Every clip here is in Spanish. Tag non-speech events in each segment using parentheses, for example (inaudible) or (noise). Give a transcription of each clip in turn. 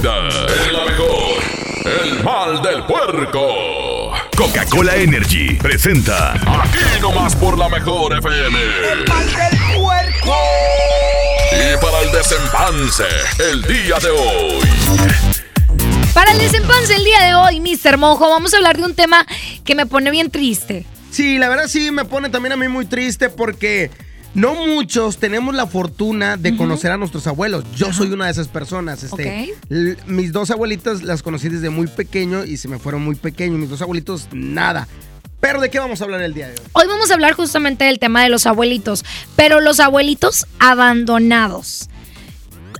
vida. Es la mejor. El mal del puerco. Coca-Cola Energy presenta. Aquí nomás por la mejor FM. ¡El mal del puerco! Y para el desempance, el día de hoy. Para el desempance el día de hoy, Mr. Mojo, vamos a hablar de un tema que me pone bien triste. Sí, la verdad sí me pone también a mí muy triste porque no muchos tenemos la fortuna de conocer a nuestros abuelos. Yo soy una de esas personas. Este, mis dos abuelitas las conocí desde muy pequeño y se me fueron muy pequeños. Mis dos abuelitos, nada. Pero ¿de qué vamos a hablar el día de hoy? Hoy vamos a hablar justamente del tema de los abuelitos, pero los abuelitos abandonados.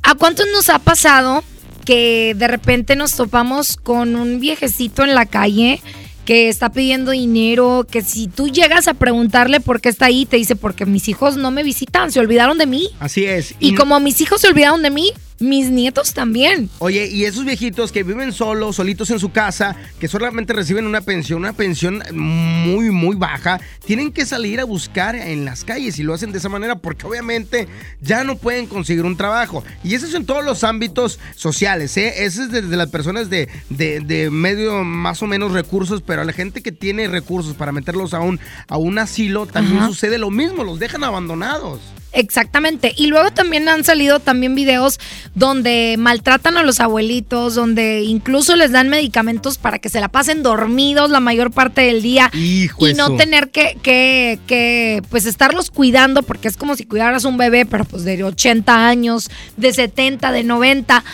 ¿A cuántos nos ha pasado que de repente nos topamos con un viejecito en la calle que está pidiendo dinero, que si tú llegas a preguntarle por qué está ahí, te dice, porque mis hijos no me visitan, se olvidaron de mí. Así es. Y como mis hijos se olvidaron de mí, mis nietos también. Oye, y esos viejitos que viven solos, solitos en su casa, que solamente reciben una pensión, una pensión muy, muy baja, tienen que salir a buscar en las calles y lo hacen de esa manera porque obviamente ya no pueden conseguir un trabajo. Y eso es en todos los ámbitos sociales, ¿eh? Eso es desde las personas de, de- de medio más o menos recursos, pero a la gente que tiene recursos para meterlos a un, a un asilo también Ajá. sucede lo mismo, los dejan abandonados. Exactamente. Y luego también han salido también videos donde maltratan a los abuelitos, donde incluso les dan medicamentos para que se la pasen dormidos la mayor parte del día Hijo y no eso. tener que, que, que, pues estarlos cuidando, porque es como si cuidaras un bebé, pero pues de 80 años, de 70, de 90.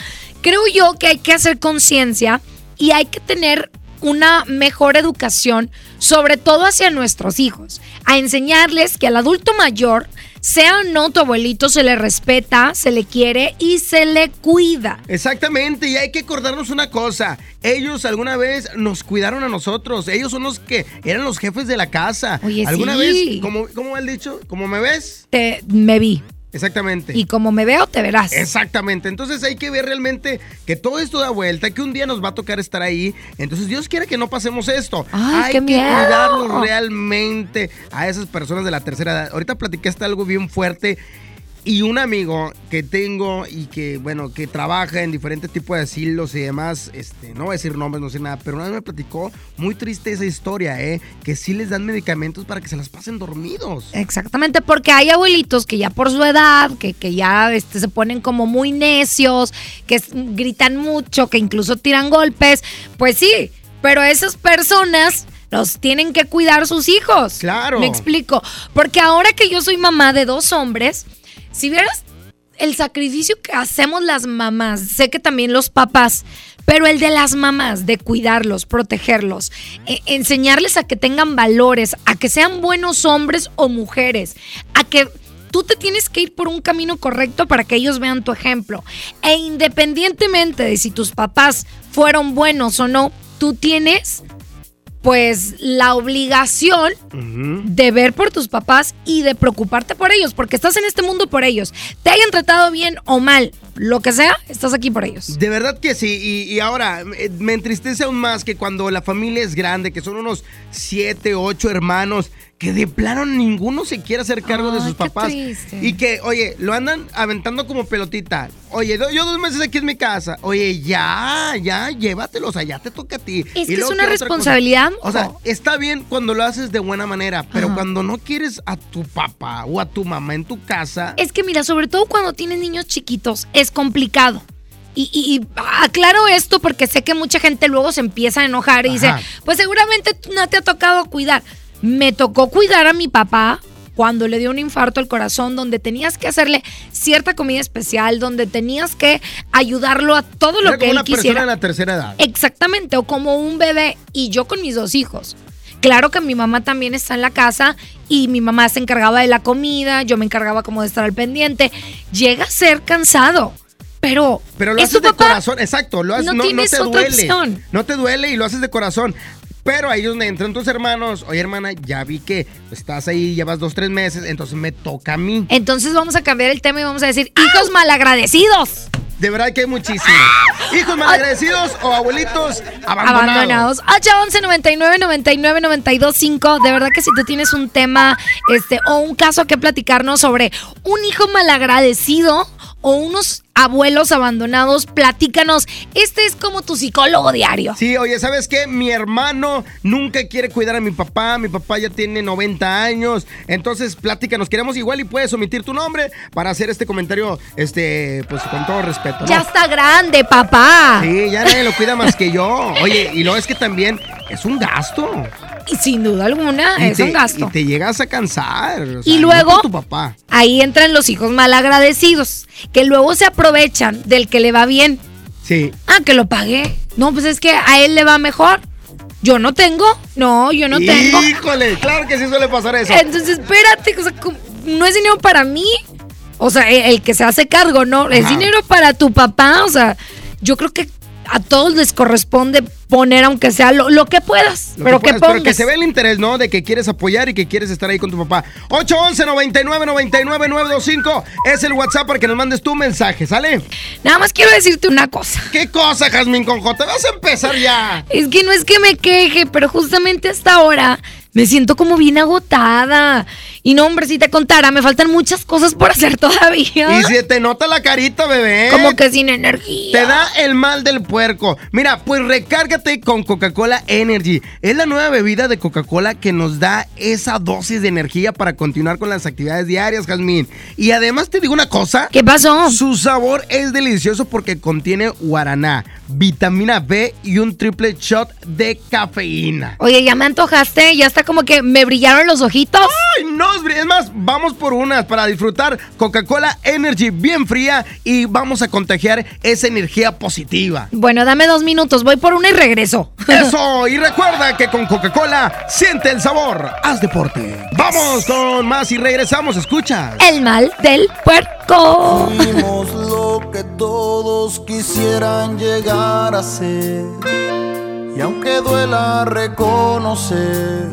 Creo yo que hay que hacer conciencia y hay que tener una mejor educación, sobre todo hacia nuestros hijos, a enseñarles que al adulto mayor, sea o no tu abuelito, se le respeta, se le quiere y se le cuida. Exactamente, y hay que acordarnos una cosa. Ellos alguna vez nos cuidaron a nosotros. Ellos son los que eran los jefes de la casa. Oye, alguna sí. vez, como, ¿cómo el dicho? ¿Cómo me ves? Te, me vi. Exactamente. Y como me veo, te verás. Exactamente, entonces hay que ver realmente que todo esto da vuelta, que un día nos va a tocar estar ahí. Entonces Dios quiere que no pasemos esto. Ay, hay qué que miedo. realmente a esas personas de la tercera edad. Ahorita platicaste algo bien fuerte y un amigo que tengo y que, bueno, que trabaja en diferentes tipos de asilos y demás, este, no voy a decir nombres, no sé nada, pero una vez me platicó muy triste esa historia, ¿eh? Que sí les dan medicamentos para que se las pasen dormidos. Exactamente, porque hay abuelitos que ya por su edad, que, que ya este, se ponen como muy necios, que gritan mucho, que incluso tiran golpes. Pues sí, pero esas personas los tienen que cuidar sus hijos. Claro. Me explico. Porque ahora que yo soy mamá de dos hombres, si vieras el sacrificio que hacemos las mamás, sé que también los papás, pero el de las mamás, de cuidarlos, protegerlos, e- enseñarles a que tengan valores, a que sean buenos hombres o mujeres, a que tú te tienes que ir por un camino correcto para que ellos vean tu ejemplo. E independientemente de si tus papás fueron buenos o no, tú tienes pues la obligación de ver por tus papás y de preocuparte por ellos, porque estás en este mundo por ellos. Te hayan tratado bien o mal, lo que sea, estás aquí por ellos. De verdad que sí, y, y ahora eh, me entristece aún más que cuando la familia es grande, que son unos siete, ocho hermanos, que de plano ninguno se quiere hacer cargo de sus papás. triste. Y que, oye, lo andan aventando como pelotita. Oye, yo dos meses aquí en mi casa. Oye, ya, ya, llévatelos, allá te toca a ti. Es Y que es una responsabilidad, O sea, está bien cuando lo haces de buena manera, pero Ajá. cuando no quieres a tu papá o a tu mamá en tu casa. Es que mira, sobre todo cuando tienes niños chiquitos, es complicado. Y, y- y aclaro esto porque sé que mucha gente luego se empieza a enojar y dice, pues seguramente no te ha tocado cuidar. Me tocó cuidar a mi papá cuando le dio un infarto al corazón, donde tenías que hacerle cierta comida especial, donde tenías que ayudarlo a todo lo que como él una persona quisiera. de la tercera edad. Exactamente, o como un bebé y yo con mis dos hijos. Claro que mi mamá también está en la casa y mi mamá se encargaba de la comida, yo me encargaba como de estar al pendiente. Llega a ser cansado, pero, Pero lo es haces de corazón, exacto, lo haces, No no, no tienes te otra duele. opción. No te duele y lo haces de corazón. Pero ahí es donde entran tus hermanos. Oye, hermana, ya vi que estás ahí, llevas dos, tres meses, entonces me toca a mí. Entonces vamos a cambiar el tema y vamos a decir, hijos malagradecidos. De verdad que hay muchísimos. Hijos malagradecidos o abuelitos abandonados. Abandonados. 811 99 99 92 5. De verdad que si tú tienes un tema este, o un caso que platicarnos sobre un hijo malagradecido o unos abuelos abandonados, platícanos. Este es como tu psicólogo diario. Sí, oye, ¿sabes qué? Mi hermano nunca quiere cuidar a mi papá. Mi papá ya tiene 90 años. Entonces, platícanos. Queremos igual y puedes omitir tu nombre para hacer este comentario, este, pues con todo respeto. ¿no? Ya está grande, papá. Sí, ya nadie lo cuida más que yo. Oye, y lo es que también es un gasto. Y sin duda alguna, Y es te- un gasto. Y te llegas a cansar. o sea, Y luego- tu papá. Ahí entran los hijos malagradecidos, que luego se aprovechan del que le va bien. Sí. Ah, que lo pagué. No, pues es que a él le va mejor. Yo no tengo. No, yo no tengo. Híjole, claro que sí suele pasar eso. Entonces, espérate, o sea, no es dinero para mí. O sea, el, el que se hace cargo, ¿no? Es dinero para tu papá. O sea, yo creo que a todos les corresponde poner, aunque sea lo, lo que puedas, Lo pero que que, puedas, pero que pongas. se ve el interés, ¿no? De que quieres apoyar y que quieres estar ahí con tu papá. 811 99 99 925 es el WhatsApp para que nos mandes tu mensaje, ¿sale? Nada más quiero decirte una cosa. ¿Qué cosa, Jazmín Conjo? Te vas a empezar ya. Es que no es que me queje, pero justamente hasta ahora me siento como bien agotada. Y no, hombre, si te contara, me faltan muchas cosas por hacer (laughs) todavía. Y se te nota la carita, bebé. Como que sin energía. Te da el mal del puerco. Mira, pues recárgate con Coca-Cola Energy. Es la nueva bebida de Coca-Cola que nos da esa dosis de energía para continuar con las actividades diarias, Jazmín. Y además te digo una cosa. ¿Qué pasó? Su sabor es delicioso porque contiene guaraná, vitamina B y un triple shot de cafeína. Oye, ya me antojaste, ya está como que me brillaron los ojitos. Ay, no, es más, vamos por unas para disfrutar Coca-Cola Energy bien fría y vamos a contagiar esa energía positiva. Bueno, dame dos minutos, voy por una y regreso. Eso, y recuerda que con Coca-Cola siente el sabor. Haz deporte. Vamos con más y regresamos, escucha. El mal del puerco. Fuimos lo que todos quisieran llegar a ser. Y aunque duela reconocer,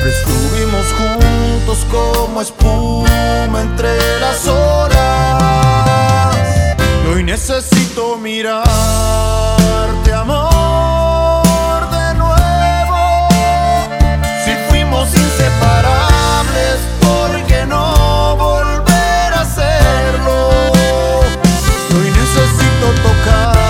Siempre estuvimos juntos como espuma entre las horas. Hoy necesito mirarte, amor, de nuevo. Si fuimos inseparables, ¿por qué no volver a hacerlo? Y hoy necesito tocar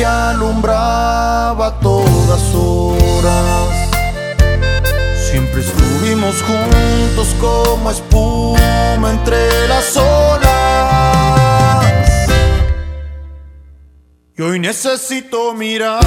Que alumbraba todas horas. Siempre estuvimos juntos como espuma entre las olas. Y hoy necesito mirarte,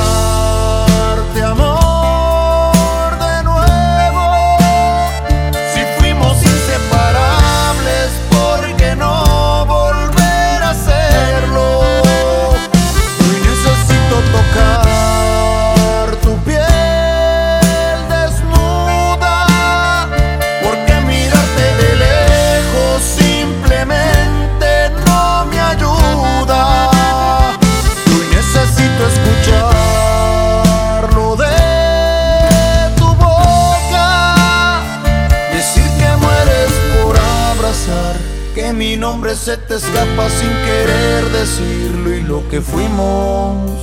nombre se te escapa sin querer decirlo y lo que fuimos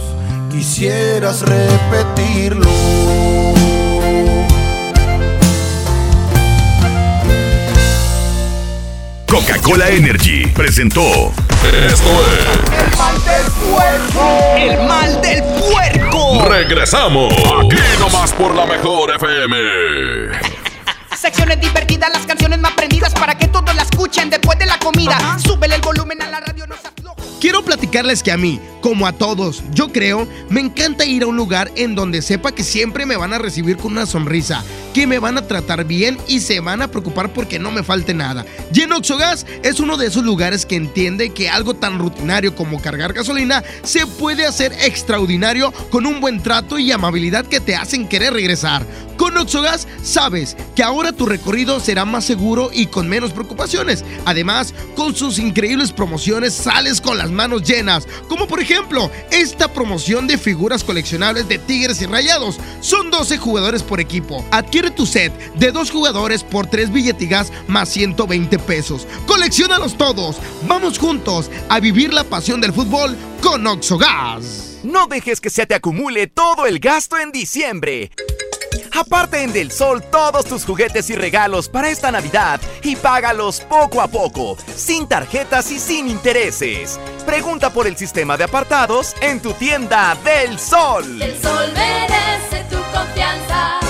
quisieras repetirlo. Coca-Cola Energy presentó Esto es El mal del puerco. El mal del puerco. Regresamos. Aquí nomás por la mejor FM. (laughs) Secciones divertidas, las canciones más prendidas para que todos la escuchen después de la comida. Súbele el volumen a la radio, no se. Quiero platicarles que a mí, como a todos, yo creo, me encanta ir a un lugar en donde sepa que siempre me van a recibir con una sonrisa, que me van a tratar bien y se van a preocupar porque no me falte nada. Y en Oxogas es uno de esos lugares que entiende que algo tan rutinario como cargar gasolina se puede hacer extraordinario con un buen trato y amabilidad que te hacen querer regresar. Con Oxogas sabes que ahora tu recorrido será más seguro y con menos preocupaciones. Además, con sus increíbles promociones sales con las manos llenas, como por ejemplo esta promoción de figuras coleccionables de Tigres y Rayados. Son 12 jugadores por equipo. Adquiere tu set de dos jugadores por 3 billetigas más 120 pesos. Colecciónalos todos. Vamos juntos a vivir la pasión del fútbol con Oxogas. No dejes que se te acumule todo el gasto en diciembre. Aparte en Del Sol todos tus juguetes y regalos para esta Navidad y págalos poco a poco, sin tarjetas y sin intereses. Pregunta por el sistema de apartados en tu tienda Del Sol. El sol merece tu confianza.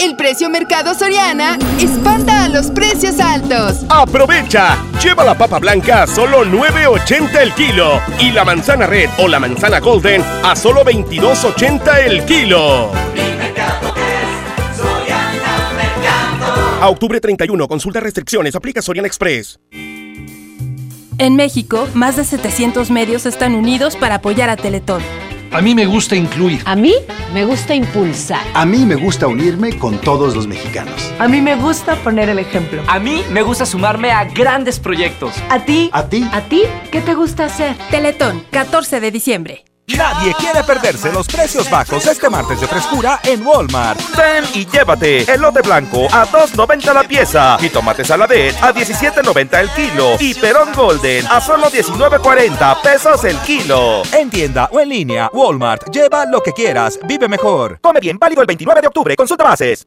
El precio Mercado Soriana espanta a los precios altos. ¡Aprovecha! Lleva la papa blanca a solo 9.80 el kilo y la manzana red o la manzana golden a solo 22.80 el kilo. A octubre 31, consulta restricciones, aplica Soriana Express. En México, más de 700 medios están unidos para apoyar a Teletón. A mí me gusta incluir. A mí me gusta impulsar. A mí me gusta unirme con todos los mexicanos. A mí me gusta poner el ejemplo. A mí me gusta sumarme a grandes proyectos. ¿A ti? ¿A ti? ¿A ti? ¿Qué te gusta hacer? Teletón, 14 de diciembre. Nadie quiere perderse los precios bajos este martes de frescura en Walmart. Ven y llévate elote blanco a 2.90 la pieza y tomate saladet a 17.90 el kilo y perón golden a solo 19.40 pesos el kilo. En tienda o en línea, Walmart, lleva lo que quieras, vive mejor. Come bien, válido el 29 de octubre, consulta bases.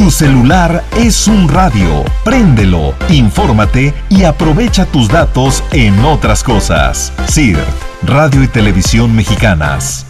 Tu celular es un radio. Préndelo, infórmate y aprovecha tus datos en otras cosas. CIRT, Radio y Televisión Mexicanas.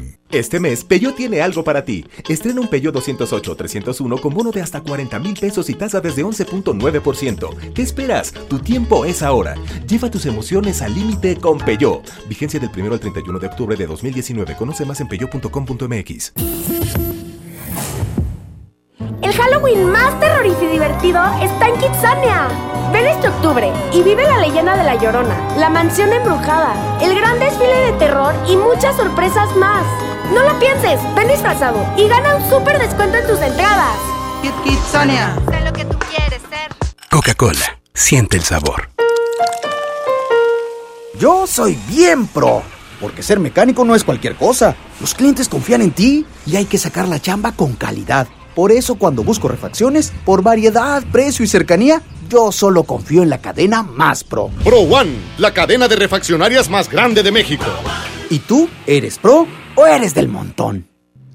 Este mes, Peyo tiene algo para ti. Estrena un Peyo 208-301 con bono de hasta 40 mil pesos y tasa desde 11.9%. ¿Qué esperas? Tu tiempo es ahora. Lleva tus emociones al límite con Peyo. Vigencia del 1 al 31 de octubre de 2019. Conoce más en peyo.com.mx. El Halloween más terrorífico y divertido está en Kitsania. Ven este octubre y vive la leyenda de La Llorona, la mansión embrujada, el gran desfile de terror y muchas sorpresas más. No lo pienses, ven disfrazado y gana un súper descuento en tus entradas. Kit Kitsania. Sé lo que tú quieres ser. Coca-Cola, siente el sabor. Yo soy bien pro, porque ser mecánico no es cualquier cosa. Los clientes confían en ti y hay que sacar la chamba con calidad. Por eso cuando busco refacciones, por variedad, precio y cercanía, yo solo confío en la cadena más pro. Pro One, la cadena de refaccionarias más grande de México. ¿Y tú eres pro o eres del montón?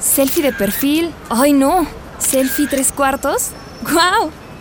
Selfie de perfil. Ay, no. Selfie tres cuartos. ¡Guau!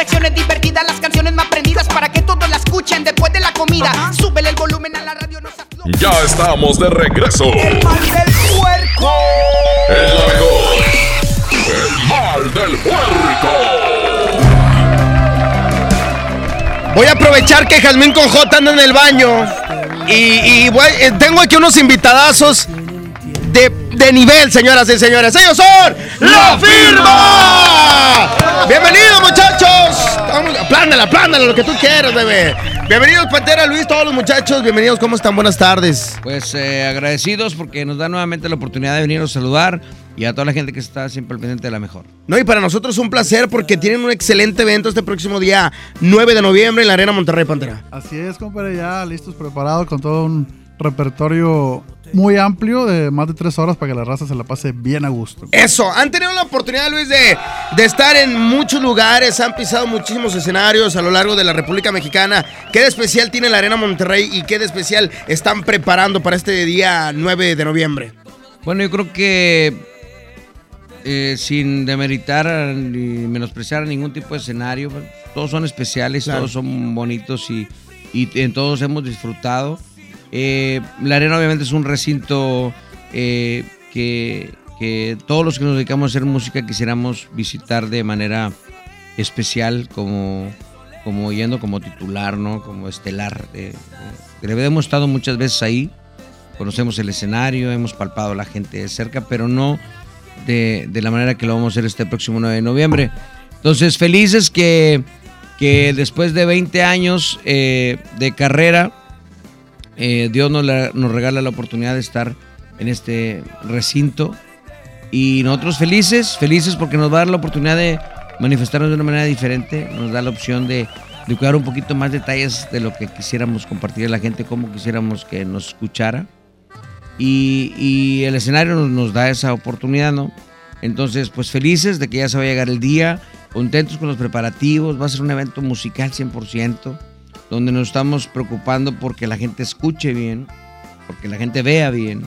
Secciones divertidas, las canciones más prendidas para que todos la escuchen después de la comida. Súbele el volumen a la radio, no se afloje. Ya estamos de regreso. El mal del puerco. El la mejor. El mal del puerco. Voy a aprovechar que Jazmín con J anda en el baño. Y, y voy- eh, tengo aquí unos invitadazos de, de nivel, señoras y señores. Ellos son La Firma. Bienvenidos, muchachos. Vamos, Aplándala, aplándala, lo que tú quieras, bebé. Bienvenidos, Pantera, Luis, todos los muchachos. Bienvenidos, ¿cómo están? Buenas tardes. Pues eh, agradecidos porque nos da nuevamente la oportunidad de venirnos a saludar y a toda la gente que está siempre al pendiente de la mejor. No, y para nosotros es un placer porque tienen un excelente evento este próximo día 9 de noviembre en la Arena Monterrey Pantera. Así es, compadre, ya listos, preparados con todo un repertorio muy amplio de más de tres horas para que la raza se la pase bien a gusto. Eso, han tenido la oportunidad, Luis, de, de estar en muchos lugares, han pisado muchísimos escenarios a lo largo de la República Mexicana. ¿Qué de especial tiene la Arena Monterrey y qué de especial están preparando para este día 9 de noviembre? Bueno, yo creo que eh, sin demeritar ni menospreciar ningún tipo de escenario, todos son especiales, Claro. todos son bonitos y, y en todos hemos disfrutado. Eh, la arena obviamente es un recinto eh, que, todos los que nos dedicamos a hacer música quisiéramos visitar de manera especial como, como yendo como titular, ¿no? Como estelar. Eh, hemos estado muchas veces ahí, conocemos el escenario, hemos palpado a la gente de cerca, pero no de, de la manera que lo vamos a hacer este próximo 9 de noviembre. Entonces, felices que, que después de 20 años de carrera, eh, Dios nos, la- nos regala la oportunidad de estar en este recinto. Y nosotros felices, felices porque nos va a dar la oportunidad de manifestarnos de una manera diferente, nos da la opción de, de cuidar un poquito más detalles de lo que quisiéramos compartir a la gente, cómo quisiéramos que nos escuchara. Y, y el escenario nos, nos da esa oportunidad, ¿no? Entonces, pues felices de que ya se va a llegar el día, contentos con los preparativos, va a ser un evento musical 100%, donde nos estamos preocupando porque la gente escuche bien, porque la gente vea bien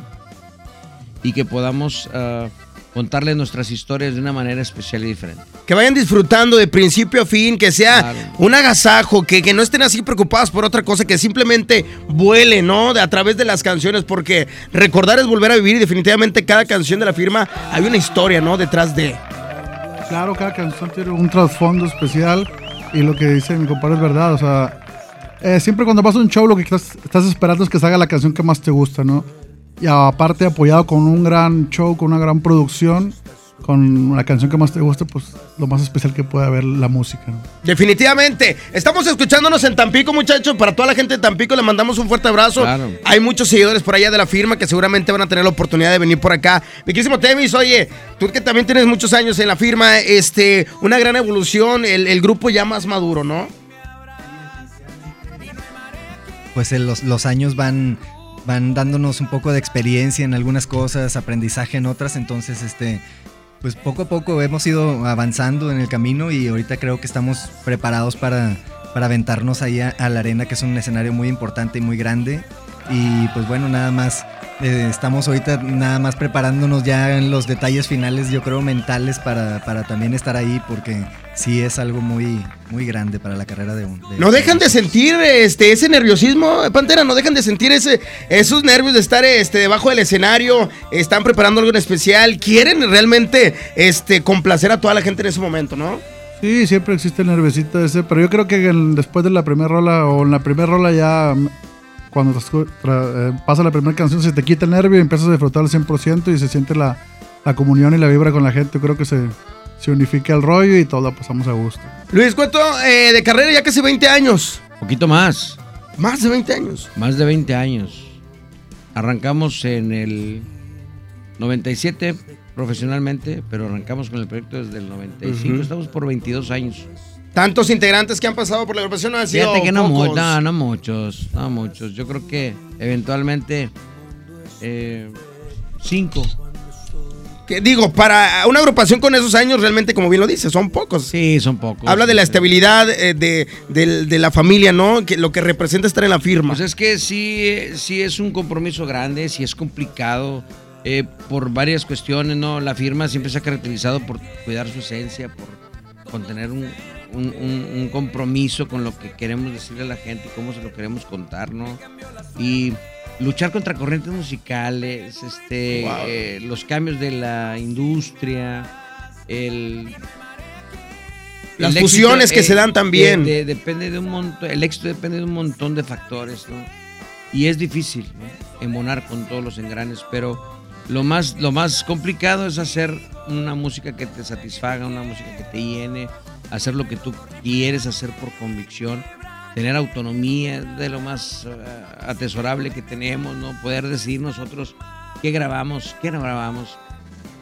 y que podamos ah, contarles nuestras historias de una manera especial y diferente. Que vayan disfrutando de principio a fin, que sea un agasajo, que, que no estén así preocupados por otra cosa, que simplemente vuelen, ¿no? De, a través de las canciones, porque recordar es volver a vivir y definitivamente cada canción de la firma hay una historia, ¿no? Detrás de... Claro, cada canción tiene un trasfondo especial y lo que dice mi compadre es verdad. O sea, eh, siempre cuando vas a un show lo que estás, estás esperando es que salga la canción que más te gusta, ¿no? Y aparte apoyado con un gran show, con una gran producción, con la canción que más te guste, pues lo más especial que puede haber la música. ¿no? Definitivamente. Estamos escuchándonos en Tampico, muchachos. Para toda la gente de Tampico le mandamos un fuerte abrazo. Claro. Hay muchos seguidores por allá de la firma que seguramente van a tener la oportunidad de venir por acá. Mi querísimo Temis, oye, tú que también tienes muchos años en la firma, este, una gran evolución, el, el grupo ya más maduro, ¿no? Pues eh, los, los años van, van dándonos un poco de experiencia en algunas cosas, aprendizaje en otras, entonces este, pues poco a poco hemos ido avanzando en el camino y ahorita creo que estamos preparados para, para aventarnos ahí a, a la arena, que es un escenario muy importante y muy grande. Y pues bueno, nada más, eh, estamos ahorita nada más preparándonos ya en los detalles finales, yo creo, mentales para, para también estar ahí, porque sí es algo muy, muy grande para la carrera de un... de- No dejan de sentir este, ese nerviosismo, Pantera, no dejan de sentir ese, esos nervios de estar este, debajo del escenario, están preparando algo en especial, quieren realmente este, complacer a toda la gente en ese momento, ¿no? Sí, siempre existe el nerviosito ese, pero yo creo que en- después de la primera rola o en la primera rola ya cuando eh, pasa la primera canción se te quita el nervio y empiezas a disfrutar al 100% y se siente la, la comunión y la vibra con la gente. Creo que se, se unifica el rollo y todo la pasamos a gusto. Luis, ¿cuánto eh, de carrera? Ya casi 20 años. Poquito más. Más de 20 años. Más de 20 años. Arrancamos en el 97 profesionalmente, pero arrancamos con el proyecto desde el 95. Ujú. Estamos por 22 años. Tantos integrantes que han pasado por la agrupación no han sido Fíjate que no, pocos. no, no muchos, no muchos. Yo creo que eventualmente eh, cinco. Que digo, para una agrupación con esos años, realmente, como bien lo dice, son pocos. Sí, son pocos. Habla de la estabilidad eh, de, del- de la familia, ¿no? Que lo que representa estar en la firma. Pues es que sí, sí es un compromiso grande, sí es complicado eh, por varias cuestiones, ¿no? La firma siempre se ha caracterizado por cuidar su esencia, por, por tener un, un- un- un compromiso con lo que queremos decirle a la gente y cómo se lo queremos contar, ¿no? Y luchar contra corrientes musicales, este, Wow. eh, los cambios de la industria, el... Las éxito, fusiones que eh, se dan también. de- de- depende de un montón, el éxito depende de un montón de factores, ¿no? Y es difícil, ¿no? Embonar con todos los engranes, pero lo más, lo más complicado es hacer una música que te satisfaga, una música que te llene, hacer lo que tú quieres hacer por convicción, tener autonomía de lo más eh, atesorable que tenemos, ¿no? Poder decidir nosotros qué grabamos, qué no grabamos.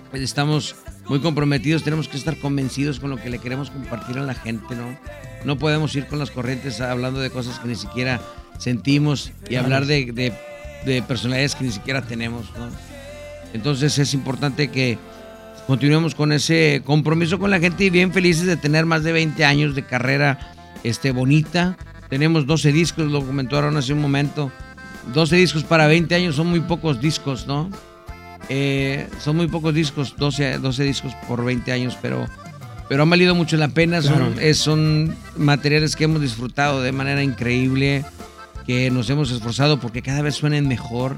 Pues estamos muy comprometidos, tenemos que estar convencidos con lo que le queremos compartir a la gente, ¿no? No podemos ir con las corrientes hablando de cosas que ni siquiera sentimos y hablar de, de- de personalidades que ni siquiera tenemos, ¿no? Entonces es importante que continuemos con ese compromiso con la gente y bien felices de tener más de 20 años de carrera este, bonita. Tenemos 12 discos, lo comentaron hace un momento. 12 discos para 20 años son muy pocos discos, ¿no? Eh, son muy pocos discos, 12, 12 discos por 20 años, pero, pero han valido mucho la pena. Son, Claro. son materiales que hemos disfrutado de manera increíble, que nos hemos esforzado porque cada vez suenen mejor,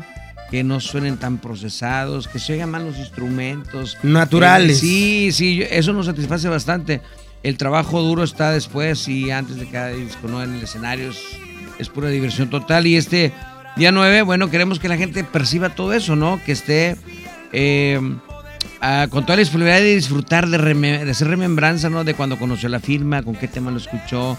que no suenen tan procesados, que se oigan más los instrumentos. Naturales. Eh, sí, sí, eso nos satisface bastante. El trabajo duro está después y antes de cada disco, ¿no? En el escenario es, es pura diversión total. Y este día 9, bueno, queremos que la gente perciba todo eso, ¿no? Que esté eh, con toda la disponibilidad de disfrutar, de, reme- de hacer remembranza, ¿no? De cuando conoció la firma, con qué tema lo escuchó.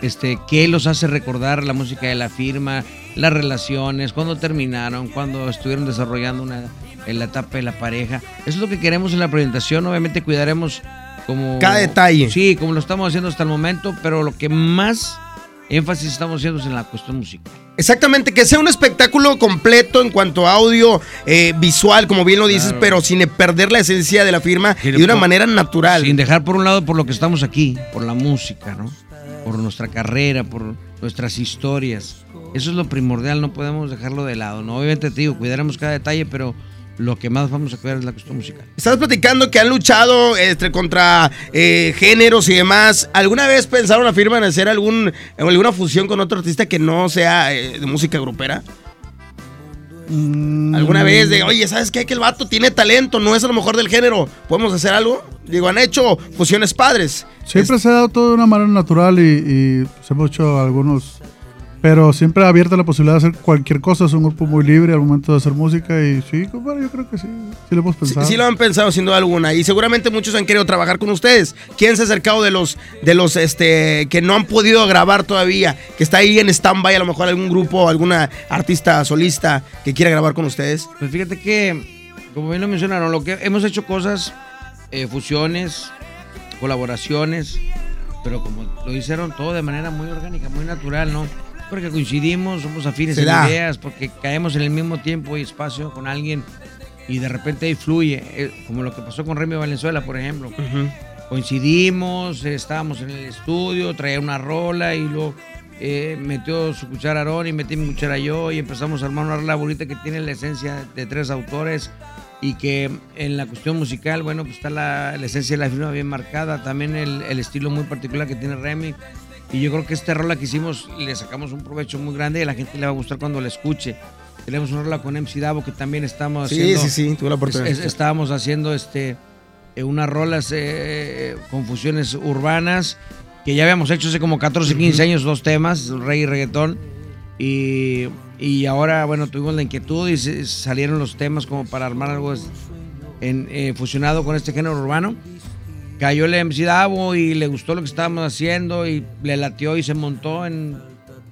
este, qué los hace recordar la música de la firma, las relaciones, cuando terminaron, cuando estuvieron desarrollando una, en la etapa de la pareja. Eso es lo que queremos en la presentación. Obviamente cuidaremos como... Cada detalle. Sí, como lo estamos haciendo hasta el momento, pero lo que más énfasis estamos haciendo es en la cuestión musical. Exactamente, que sea un espectáculo completo en cuanto a audio, eh, visual, como bien lo dices, Claro. pero sin perder la esencia de la firma y de una manera natural. Sin dejar por un lado por lo que estamos aquí, por la música, ¿no? Por nuestra carrera, por nuestras historias. Eso es lo primordial, no podemos dejarlo de lado, ¿no? Obviamente te digo, cuidaremos cada detalle, pero lo que más vamos a cuidar es la cuestión musical. Estás platicando que han luchado este, contra eh, géneros y demás. ¿Alguna vez pensaron la firma en hacer algún, alguna fusión con otro artista que no sea eh, de música grupera? Mm. ¿Alguna vez de, oye, ¿sabes qué? Que el vato tiene talento, no es a lo mejor del género. ¿Podemos hacer algo? Digo, han hecho fusiones padres. Siempre se ha dado todo de una manera natural y, y, pues, hemos hecho algunos. Pero siempre abierta la posibilidad de hacer cualquier cosa. Es un grupo muy libre al momento de hacer música y sí, compadre, yo creo que sí. Sí lo hemos Sí, pensado. sí lo han pensado sin duda alguna y seguramente muchos han querido trabajar con ustedes. ¿Quién se ha acercado de los de los este que no han podido grabar todavía? Que está ahí en stand-by a lo mejor algún grupo, alguna artista solista que quiera grabar con ustedes. Pues fíjate que, como bien lo mencionaron, lo que hemos hecho cosas, eh, fusiones, colaboraciones, pero como lo hicieron todo de manera muy orgánica, muy natural, ¿no? Porque coincidimos, somos afines en ideas, porque caemos en el mismo tiempo y espacio con alguien y de repente ahí fluye, eh, como lo que pasó con Remy Valenzuela, por ejemplo. Coincidimos, eh, estábamos en el estudio, traía una rola y luego eh, metió su cuchara Aarón y metí mi cuchara yo y empezamos a armar una rola bonita que tiene la esencia de tres autores y que en la cuestión musical, bueno, pues está la, la esencia de la firma bien marcada, también el, el estilo muy particular que tiene Remy. Y yo creo que esta rola que hicimos le sacamos un provecho muy grande y a la gente le va a gustar cuando la escuche. Tenemos una rola con MC Davo que también estamos Sí, haciendo. sí, sí, tuve la oportunidad. es- es- estábamos haciendo este eh, unas rolas eh, con fusiones urbanas que ya habíamos hecho hace como 14, 15 años, dos temas, rey y reggaetón. Y, y ahora, bueno, tuvimos la inquietud y se- salieron los temas como para armar algo en, eh, fusionado con este género urbano. Cayó el MC Davo y le gustó lo que estábamos haciendo y le latió y se montó en,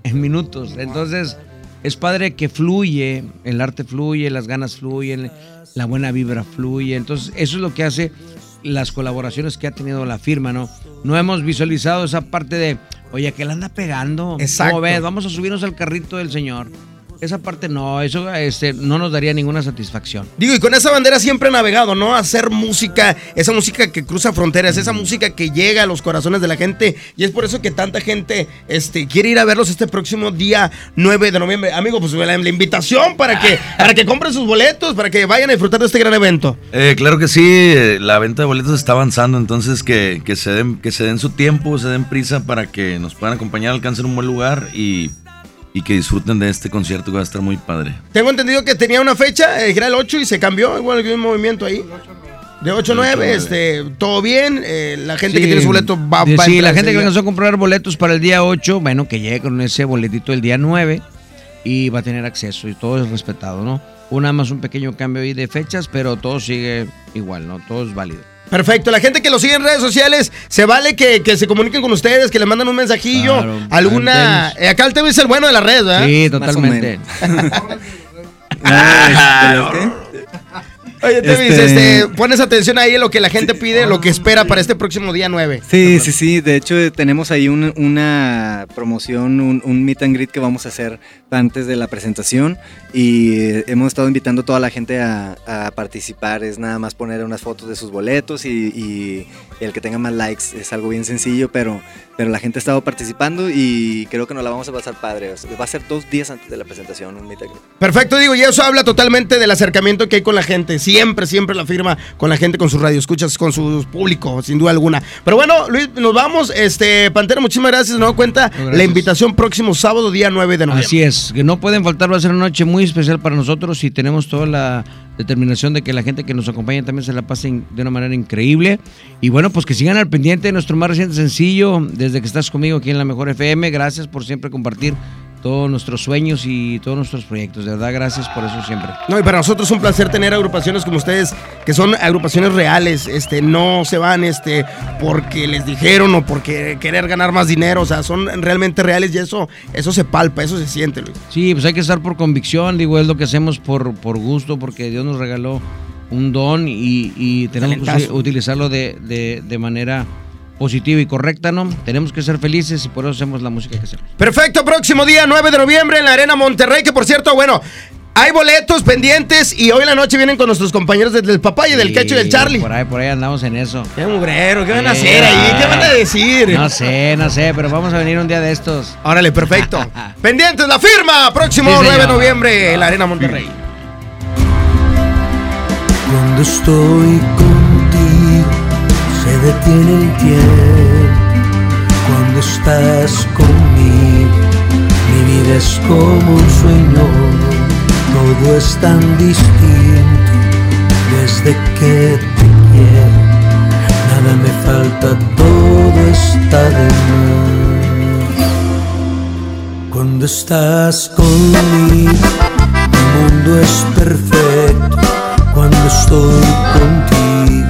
en minutos. Entonces, es padre que fluye, el arte fluye, las ganas fluyen, la buena vibra fluye. Entonces, eso es lo que hace las colaboraciones que ha tenido la firma, ¿no? No hemos visualizado esa parte de, oye, que la anda pegando. Exacto. ¿Cómo ves? Vamos a subirnos al carrito del señor. Esa parte no, eso este, no nos daría ninguna satisfacción. Digo, y con esa bandera siempre he navegado, ¿no? Hacer música, esa música que cruza fronteras, esa música que llega a los corazones de la gente. Y es por eso que tanta gente este, quiere ir a verlos este próximo día 9 de noviembre. Amigo, pues la, la invitación para que, (laughs) para que compren sus boletos, para que vayan a disfrutar de este gran evento. Eh, claro que sí, eh, la venta de boletos está avanzando, entonces que, que se den, que se den su tiempo, se den prisa para que nos puedan acompañar, alcancen un buen lugar y, y que disfruten de este concierto que va a estar muy padre. Tengo entendido que tenía una fecha, eh, era el 8 y se cambió, igual que un movimiento ahí. De 8 a 9, este, todo bien, eh, la gente que tiene su boleto va, de- va a Sí, la gente que alcanzó a comprar boletos para el día 8, bueno, que llegue con ese boletito el día 9 y va a tener acceso y todo es respetado, ¿no? Una más un pequeño cambio ahí de fechas, pero todo sigue igual, ¿no? Todo es válido. Perfecto, la gente que lo sigue en redes sociales, se vale que, que se comuniquen con ustedes, que le mandan un mensajillo, Claro, alguna... eh, acá el tema es el bueno de la red, ¿verdad? Sí, totalmente. (laughs) Oye, Tevis, Este- este, pones atención ahí en lo que la gente pide, lo que espera para este próximo día 9. Sí, sí, sí. De hecho, tenemos ahí un- una promoción, un, un meet and greet que vamos a hacer antes de la presentación. Y hemos estado invitando a toda la gente a, a participar. Es nada más poner unas fotos de sus boletos y, y el que tenga más likes. Es algo bien sencillo, pero, pero la gente ha estado participando y creo que nos la vamos a pasar padre. O sea, va a ser dos días antes de la presentación, un meet and greet. Perfecto, digo, y eso habla totalmente del acercamiento que hay con la gente. Siempre, siempre la firma con la gente, con sus radio escuchas, con su público, sin duda alguna. Pero bueno, Luis, nos vamos. Este, Pantera, muchísimas gracias. No cuenta gracias. la invitación próximo sábado, día 9 de noviembre. Así es, que no pueden faltar, va a ser una noche muy especial para nosotros y tenemos toda la determinación de que la gente que nos acompaña también se la pase de una manera increíble. Y bueno, pues que sigan al pendiente de nuestro más reciente sencillo, desde que estás conmigo aquí en la Mejor FM. Gracias por siempre compartir todos nuestros sueños y todos nuestros proyectos. De verdad, gracias por eso siempre. No, y para nosotros es un placer tener agrupaciones como ustedes, que son agrupaciones reales, este, no se van este, porque les dijeron o porque querer ganar más dinero, o sea, son realmente reales y eso, eso se palpa, eso se siente, Luis. Sí, pues hay que estar por convicción, digo, es lo que hacemos por, por gusto, porque Dios nos regaló un don y, y tenemos que utilizarlo de, de- de manera positiva y correcta, ¿no? Tenemos que ser felices y por eso hacemos la música que hacemos. Perfecto, próximo día 9 de noviembre en la Arena Monterrey, que por cierto, bueno, hay boletos pendientes y hoy en la noche vienen con nuestros compañeros del, del Papaya, del Quecho y del Charlie. Por ahí, por ahí andamos en eso. Qué mugrero, ¿qué van a hacer ahí? ¿Qué van a decir? No sé, no sé, pero vamos a venir un día de estos. Órale, perfecto. (laughs) Pendientes, la firma, próximo Sí, 9 de noviembre en la Arena Monterrey. Cuando estoy detiene el tiempo. Cuando estás conmigo mi vida es como un sueño. Todo es tan distinto desde que te quiero. Nada me falta, todo está de más. Cuando estás conmigo mi mundo es perfecto cuando estoy contigo.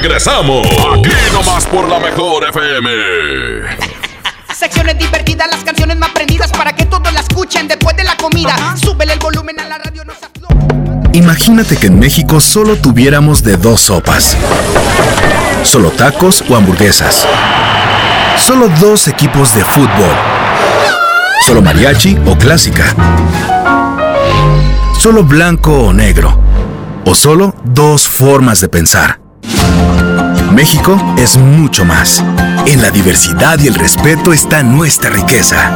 Regresamos. Aquí nomás por la mejor FM. Secciones divertidas, las canciones más prendidas para que todos la escuchen después de la comida. Súbele el volumen a la radio, no Imagínate que en México solo tuviéramos de dos sopas. Solo tacos o hamburguesas. Solo dos equipos de fútbol. Solo mariachi o clásica. Solo blanco o negro. O solo dos formas de pensar. México es mucho más. En la diversidad y el respeto está nuestra riqueza.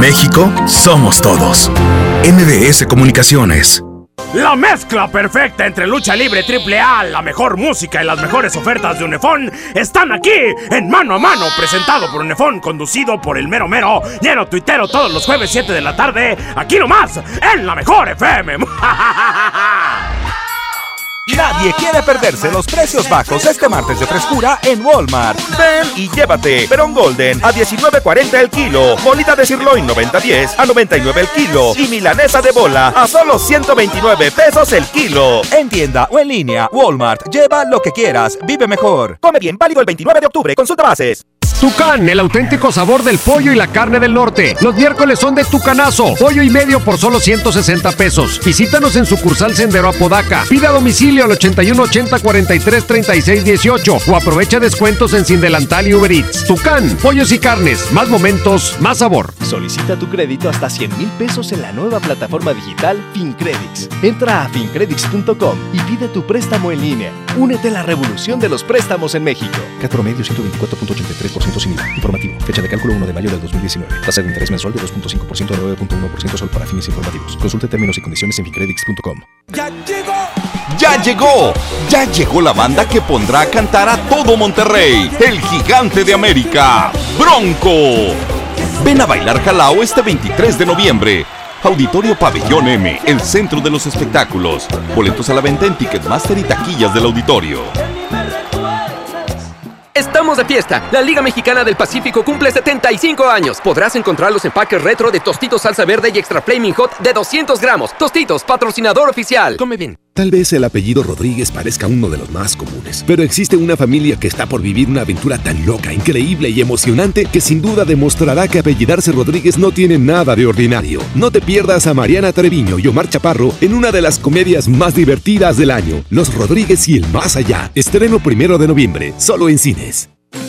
México somos todos. MBS Comunicaciones. La mezcla perfecta entre lucha libre triple A, la mejor música y las mejores ofertas de Unefón están aquí en Mano a Mano, presentado por Unefón, conducido por el mero mero, lleno tuitero todos los jueves 7 de la tarde, aquí nomás, en la mejor FM. (laughs) Nadie quiere perderse los precios bajos este martes de frescura en Walmart. Ven y llévate Perón Golden a 19.40 el kilo, bolita de sirloin 90.10 a 99 el kilo y milanesa de bola a solo 129 pesos el kilo. En tienda o en línea, Walmart, lleva lo que quieras, vive mejor. Come bien, válido el 29 de octubre, consulta bases. Tucán, el auténtico sabor del pollo y la carne del norte. Los miércoles son de Tucanazo, pollo y medio por solo 160 pesos. Visítanos en sucursal Sendero Apodaca. Pida a domicilio al 81 80 43 36 18 o aprovecha descuentos en Sin Delantal y Uber Eats. Tucán, pollos y carnes, más momentos, más sabor. Solicita tu crédito hasta 100 mil pesos en la nueva plataforma digital FinCredits. Entra a fincredits.com y pide tu préstamo en línea. Únete a la revolución de los préstamos en México. CAT promedio 124.83% sin IVA. Informativo. Fecha de cálculo 1 de mayo del 2019. Tasa de interés mensual de 2.5% a 9.1% solo para fines informativos. Consulte términos y condiciones en fincredits.com. ¡Ya llegó! ¡Ya llegó! Ya llegó la banda que pondrá a cantar a todo Monterrey. El gigante de América. Bronco. Ven a bailar Jalao este 23 de noviembre. Auditorio Pabellón M, el centro de los espectáculos. Boletos a la venta en Ticketmaster y taquillas del auditorio. Estamos de fiesta. La Liga Mexicana del Pacífico cumple 75 años. Podrás encontrar los empaques retro de Tostitos Salsa Verde y Extra Flaming Hot de 200 gramos. Tostitos, patrocinador oficial. Come bien. Tal vez el apellido Rodríguez parezca uno de los más comunes, pero existe una familia que está por vivir una aventura tan loca, increíble y emocionante que sin duda demostrará que apellidarse Rodríguez no tiene nada de ordinario. No te pierdas a Mariana Treviño y Omar Chaparro en una de las comedias más divertidas del año, Los Rodríguez y el Más Allá. Estreno primero de noviembre, solo en cines.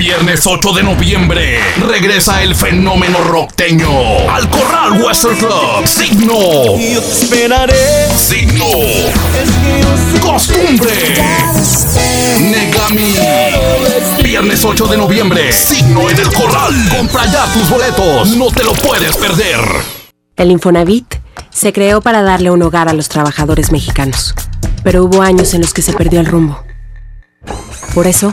Viernes 8 de noviembre regresa el fenómeno rockteño al Corral Western Club. Signo. Yo te esperaré. Signo. Costumbre. Negami. Viernes 8 de noviembre. Signo en el Corral. Compra ya tus boletos. No te lo puedes perder. El Infonavit se creó para darle un hogar a los trabajadores mexicanos. Pero hubo años en los que se perdió el rumbo. Por eso,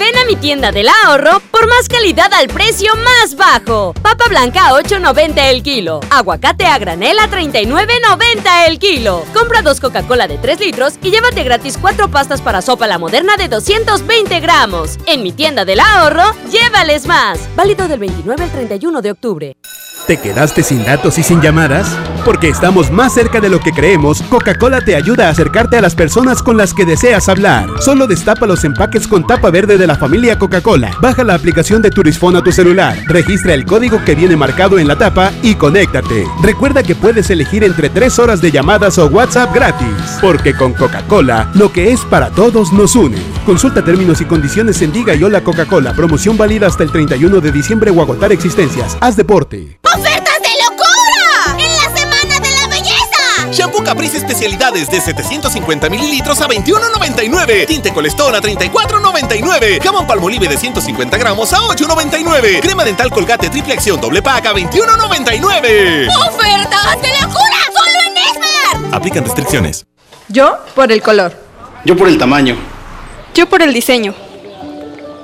Ven a mi tienda del ahorro por más calidad al precio más bajo. Papa blanca a 8.90 el kilo. Aguacate a granel a 39.90 el kilo. Compra dos Coca-Cola de 3 litros y llévate gratis cuatro pastas para sopa la moderna de 220 gramos. En mi tienda del ahorro, llévales más. Válido del 29 al 31 de octubre. ¿Te quedaste sin datos y sin llamadas? Porque estamos más cerca de lo que creemos, Coca-Cola te ayuda a acercarte a las personas con las que deseas hablar. Solo destapa los empaques con tapa verde de la familia Coca-Cola. Baja la aplicación de Turisfone a tu celular, registra el código que viene marcado en la tapa y conéctate. Recuerda que puedes elegir entre 3 horas de llamadas o WhatsApp gratis. Porque con Coca-Cola, lo que es para todos nos une. Consulta términos y condiciones en Diga y Hola Coca-Cola. Promoción válida hasta el 31 de diciembre o agotar existencias. Haz deporte. ¡Ofertas Especialidades de 750 mililitros a 21.99. Tinte Colestón a 34.99. Jamón Palmolive de 150 gramos a 8.99. Crema dental Colgate triple acción doble pack a 21.99. ¡Ofertas de locura! ¡Solo en Esmar! Aplican restricciones. Yo por el color. Yo por el tamaño. Yo por el diseño.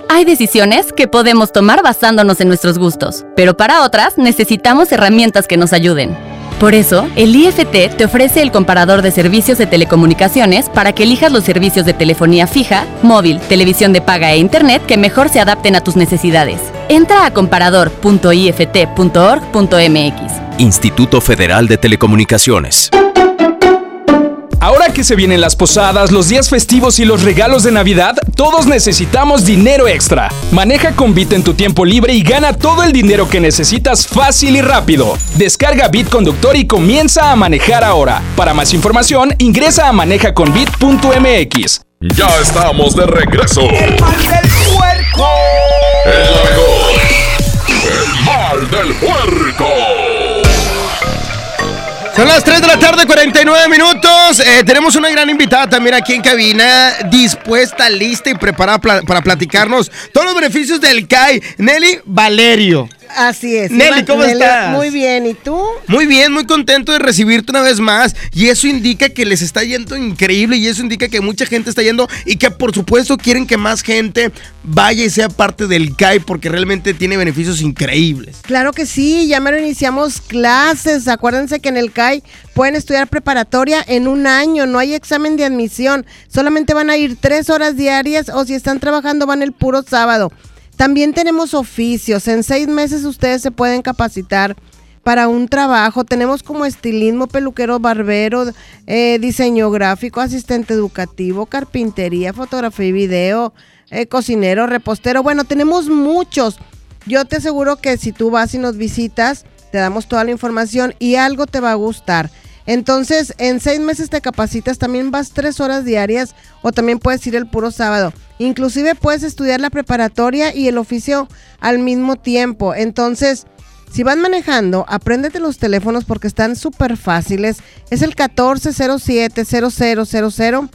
Hay decisiones que podemos tomar basándonos en nuestros gustos, pero para otras necesitamos herramientas que nos ayuden. Por eso, el IFT te ofrece el comparador de servicios de telecomunicaciones para que elijas los servicios de telefonía fija, móvil, televisión de paga e internet que mejor se adapten a tus necesidades. Entra a comparador.ift.org.mx. Instituto Federal de Telecomunicaciones. Ahora que se vienen las posadas, los días festivos y los regalos de Navidad, todos necesitamos dinero extra. Maneja con Bit en tu tiempo libre y gana todo el dinero que necesitas fácil y rápido. Descarga Bit Conductor y comienza a manejar ahora. Para más información, ingresa a manejaconbit.mx. Ya estamos de regreso. El mal del puerco. El mejor. El mal del puerco. Son las 3 de la tarde, 49 minutos. Eh, tenemos una gran invitada también aquí en cabina, dispuesta, lista y preparada para platicarnos todos los beneficios del CAI. Nelly Valerio. Así es. Nelly, ¿cómo Nelly, estás? Muy bien, ¿y tú? Muy bien, muy contento de recibirte una vez más. Y eso indica que les está yendo increíble. Y eso indica que mucha gente está yendo. Y que por supuesto quieren que más gente vaya y sea parte del CAI. Porque realmente tiene beneficios increíbles. Claro que sí, ya mero iniciamos clases. Acuérdense que en el CAI pueden estudiar preparatoria en un año, no hay examen de admisión. Solamente van a ir tres horas diarias o si están trabajando van el puro sábado. También tenemos oficios. En seis meses ustedes se pueden capacitar para un trabajo. Tenemos como estilismo, peluquero, barbero, eh, diseño gráfico, asistente educativo, carpintería, fotografía y video, eh, cocinero, repostero. Bueno, tenemos muchos. Yo te aseguro que si tú vas y nos visitas, te damos toda la información y algo te va a gustar. Entonces, en seis meses te capacitas, también vas tres horas diarias o también puedes ir el puro sábado. Inclusive puedes estudiar la preparatoria y el oficio al mismo tiempo. Entonces, si vas manejando, apréndete los teléfonos porque están súper fáciles. Es el 1407-0000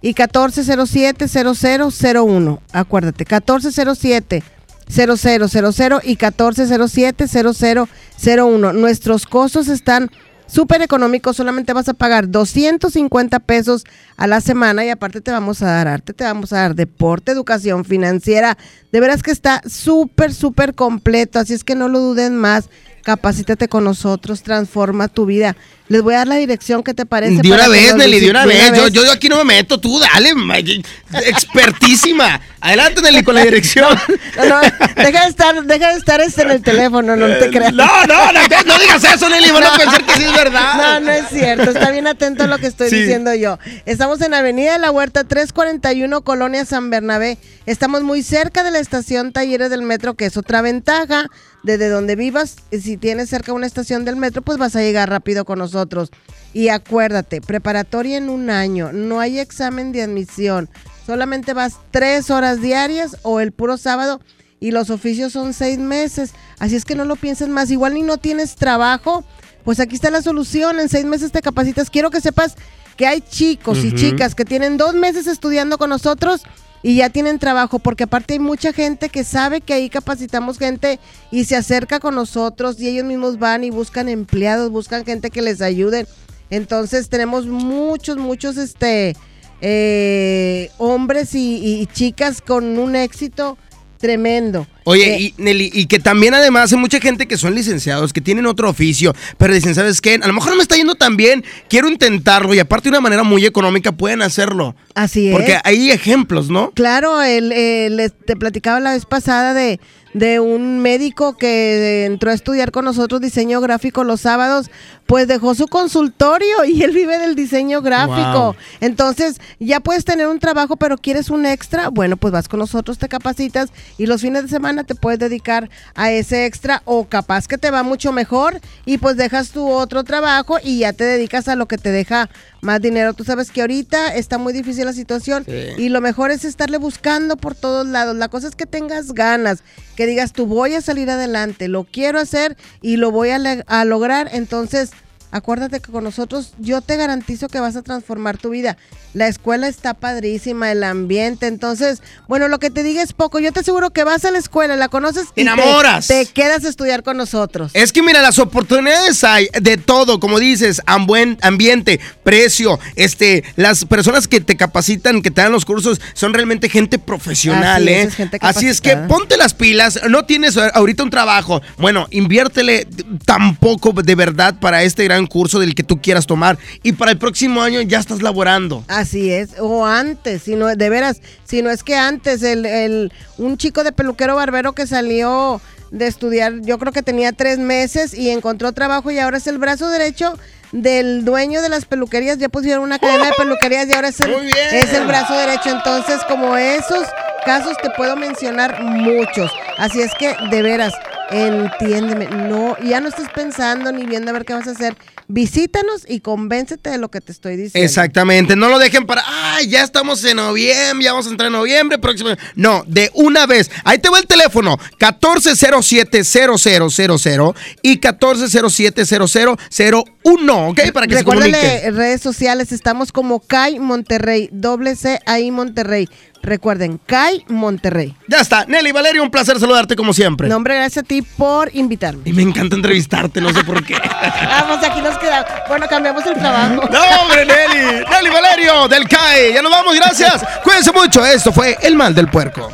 y 1407-0001. Acuérdate, 1407 0000 y 1407-0001. Nuestros costos están súper económicos, solamente vas a pagar 250 pesos a la semana y aparte te vamos a dar arte, te vamos a dar deporte, educación financiera. De veras que está súper, súper completo, así es que no lo duden más. Capacítate con nosotros, transforma tu vida. Les voy a dar la dirección que te parece. De una para vez, Nelly, de una vez. Yo, yo aquí no me meto, tú dale, ma- expertísima. Adelante, Nelly, con la dirección. (laughs) No, no, deja de estar, deja de estar este en el teléfono, no te creas. no, no, no, no digas eso, Nelly, van a pensar que sí es verdad. No, no es cierto, está bien atento a lo que estoy Sí. diciendo yo. Estamos en Avenida de la Huerta 341, Colonia San Bernabé. Estamos muy cerca de la estación Talleres del Metro, que es otra ventaja. Desde donde vivas, si tienes cerca una estación del metro, pues vas a llegar rápido con nosotros. Y acuérdate, preparatoria en un año, no hay examen de admisión. Solamente vas tres horas diarias o el puro sábado y los oficios son seis meses. Así es que no lo pienses más. Igual ni no tienes trabajo, pues aquí está la solución. En seis meses te capacitas. Quiero que sepas que hay chicos y chicas que tienen dos meses estudiando con nosotros y ya tienen trabajo, porque aparte hay mucha gente que sabe que ahí capacitamos gente y se acerca con nosotros y ellos mismos van y buscan empleados, buscan gente que les ayude. Entonces tenemos muchos, muchos este eh, hombres y, y chicas con un éxito tremendo. Oye, Eh, y Nelly, y que también además hay mucha gente que son licenciados, que tienen otro oficio, pero dicen, ¿sabes qué? A lo mejor no me está yendo tan bien, quiero intentarlo y aparte de una manera muy económica pueden hacerlo. Así es. Porque hay ejemplos, ¿no? Claro, el, el- te platicaba la vez pasada de, de un médico que entró a estudiar con nosotros diseño gráfico los sábados, pues dejó su consultorio y él vive del diseño gráfico. Wow. Entonces, ya puedes tener un trabajo, pero quieres un extra, bueno, pues vas con nosotros, te capacitas y los fines de semana te puedes dedicar a ese extra o capaz que te va mucho mejor y pues dejas tu otro trabajo y ya te dedicas a lo que te deja más dinero. Tú sabes que ahorita está muy difícil la situación y lo mejor es estarle buscando por todos lados. La cosa es que tengas ganas, que digas tú voy a salir adelante, lo quiero hacer y lo voy a, a lograr. Entonces, acuérdate que con nosotros yo te garantizo que vas a transformar tu vida. La escuela está padrísima, el ambiente. Entonces, bueno, lo que te diga es poco. Yo te aseguro que vas a la escuela, la conoces y te- enamoras. Te, quedas a estudiar con nosotros. Es que mira, las oportunidades hay de todo, como dices, buen ambiente, precio, este, las personas que te capacitan, que te dan los cursos, son realmente gente profesional, Así es, ¿eh? es gente Así es que ponte las pilas, no tienes ahorita un trabajo, bueno, inviértele tampoco de verdad para este gran curso del que tú quieras tomar y para el próximo año ya estás laborando. Así es, o antes, si no, de veras, si no es que antes, el, el- un chico de peluquero barbero que salió de estudiar, yo creo que tenía tres meses y encontró trabajo y ahora es el brazo derecho del dueño de las peluquerías. Ya pusieron una cadena de peluquerías y ahora es el, es el brazo derecho. Entonces, como esos casos te puedo mencionar muchos. Así es que, de veras, entiéndeme. No, ya no estés pensando ni viendo a ver qué vas a hacer. Visítanos y convéncete de lo que te estoy diciendo. Exactamente, no lo dejen para, ay, ya estamos en noviembre, ya vamos a entrar en noviembre, próximo. No, de una vez. Ahí te va el teléfono, 1407-0000 y 1407-0001, ¿ok? Para que se comuniquen. Recuérdale redes sociales, estamos como CAI Monterrey, doble C ahí Monterrey. Recuerden, CAI Monterrey. Ya está, Nelly Valerio, un placer saludarte como siempre. No, hombre, gracias a ti por invitarme. Y me encanta entrevistarte, no sé por qué. (laughs) Vamos, aquí nos quedamos. Bueno, cambiamos el trabajo. No, hombre, Nelly. Nelly Valerio, del CAE. Ya nos vamos, gracias. Cuídense mucho. Esto fue El Mal del Puerco.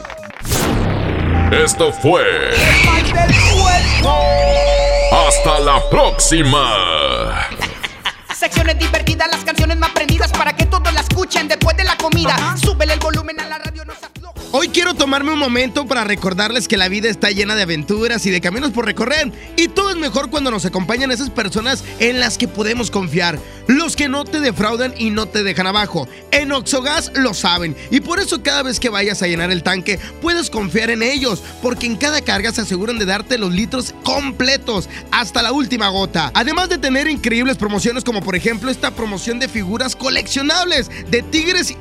Esto fue. Hasta la próxima. Secciones divertidas, las canciones más prendidas para que todos la escuchen después de la comida. Súbele el volumen a la radio, no. Hoy quiero tomarme un momento para recordarles que la vida está llena de aventuras y de caminos por recorrer. Y todo es mejor cuando nos acompañan esas personas en las que podemos confiar. Los que no te defraudan y no te dejan abajo. En Oxogas lo saben. Y por eso cada vez que vayas a llenar el tanque, puedes confiar en ellos. Porque en cada carga se aseguran de darte los litros completos hasta la última gota. Además de tener increíbles promociones como por ejemplo esta promoción de figuras coleccionables de tigres y